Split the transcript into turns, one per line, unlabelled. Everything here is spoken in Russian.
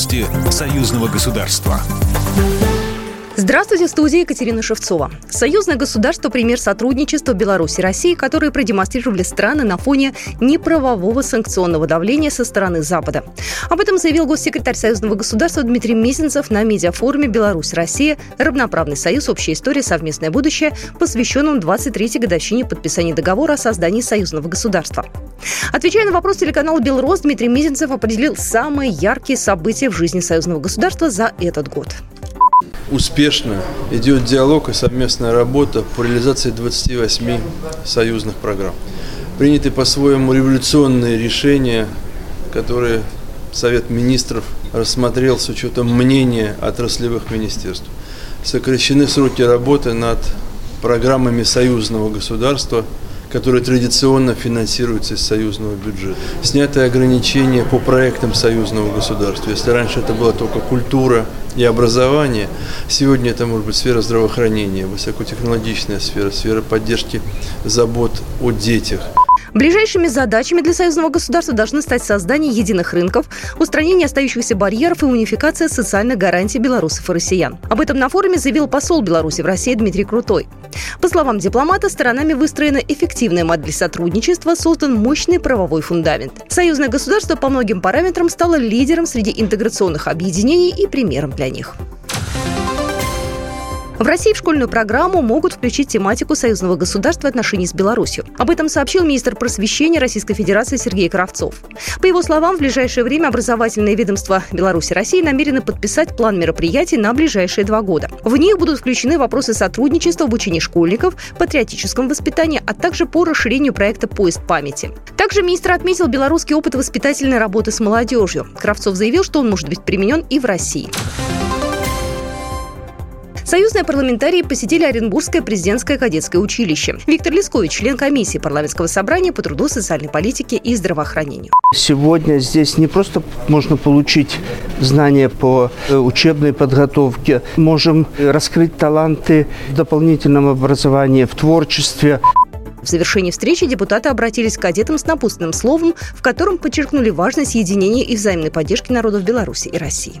Новости союзного государства.
Здравствуйте, в Екатерина Шевцова. Союзное государство – пример сотрудничества Беларуси и России, которые продемонстрировали страны на фоне неправового санкционного давления со стороны Запада. Об этом заявил госсекретарь Союзного государства Дмитрий Мизинцев на медиафоруме «Беларусь-Россия. Равноправный союз. Общая история. Совместное будущее», посвященном 23-й годовщине подписания договора о создании союзного государства. Отвечая на вопрос телеканала «Белрос», Дмитрий Мизинцев определил самые яркие события в жизни союзного государства за этот год
успешно идет диалог и совместная работа по реализации 28 союзных программ. Приняты по-своему революционные решения, которые Совет министров рассмотрел с учетом мнения отраслевых министерств. Сокращены сроки работы над программами союзного государства – которые традиционно финансируются из союзного бюджета. Сняты ограничения по проектам союзного государства. Если раньше это была только культура и образование, сегодня это может быть сфера здравоохранения, высокотехнологичная сфера, сфера поддержки забот о детях.
Ближайшими задачами для союзного государства должны стать создание единых рынков, устранение остающихся барьеров и унификация социальных гарантий белорусов и россиян. Об этом на форуме заявил посол Беларуси в России Дмитрий Крутой. По словам дипломата, сторонами выстроена эффективная модель сотрудничества, создан мощный правовой фундамент. Союзное государство по многим параметрам стало лидером среди интеграционных объединений и примером для них. В России в школьную программу могут включить тематику союзного государства и отношений с Беларусью. Об этом сообщил министр просвещения Российской Федерации Сергей Кравцов. По его словам, в ближайшее время образовательные ведомства Беларуси и России намерены подписать план мероприятий на ближайшие два года. В них будут включены вопросы сотрудничества в обучении школьников, патриотическом воспитании, а также по расширению проекта «Поезд памяти». Также министр отметил белорусский опыт воспитательной работы с молодежью. Кравцов заявил, что он может быть применен и в России. Союзные парламентарии посетили Оренбургское президентское кадетское училище. Виктор Лискович, член комиссии парламентского собрания по труду, социальной политике и здравоохранению.
Сегодня здесь не просто можно получить знания по э, учебной подготовке, можем раскрыть таланты в дополнительном образовании, в творчестве.
В завершении встречи депутаты обратились к кадетам с напутственным словом, в котором подчеркнули важность единения и взаимной поддержки народов Беларуси и России.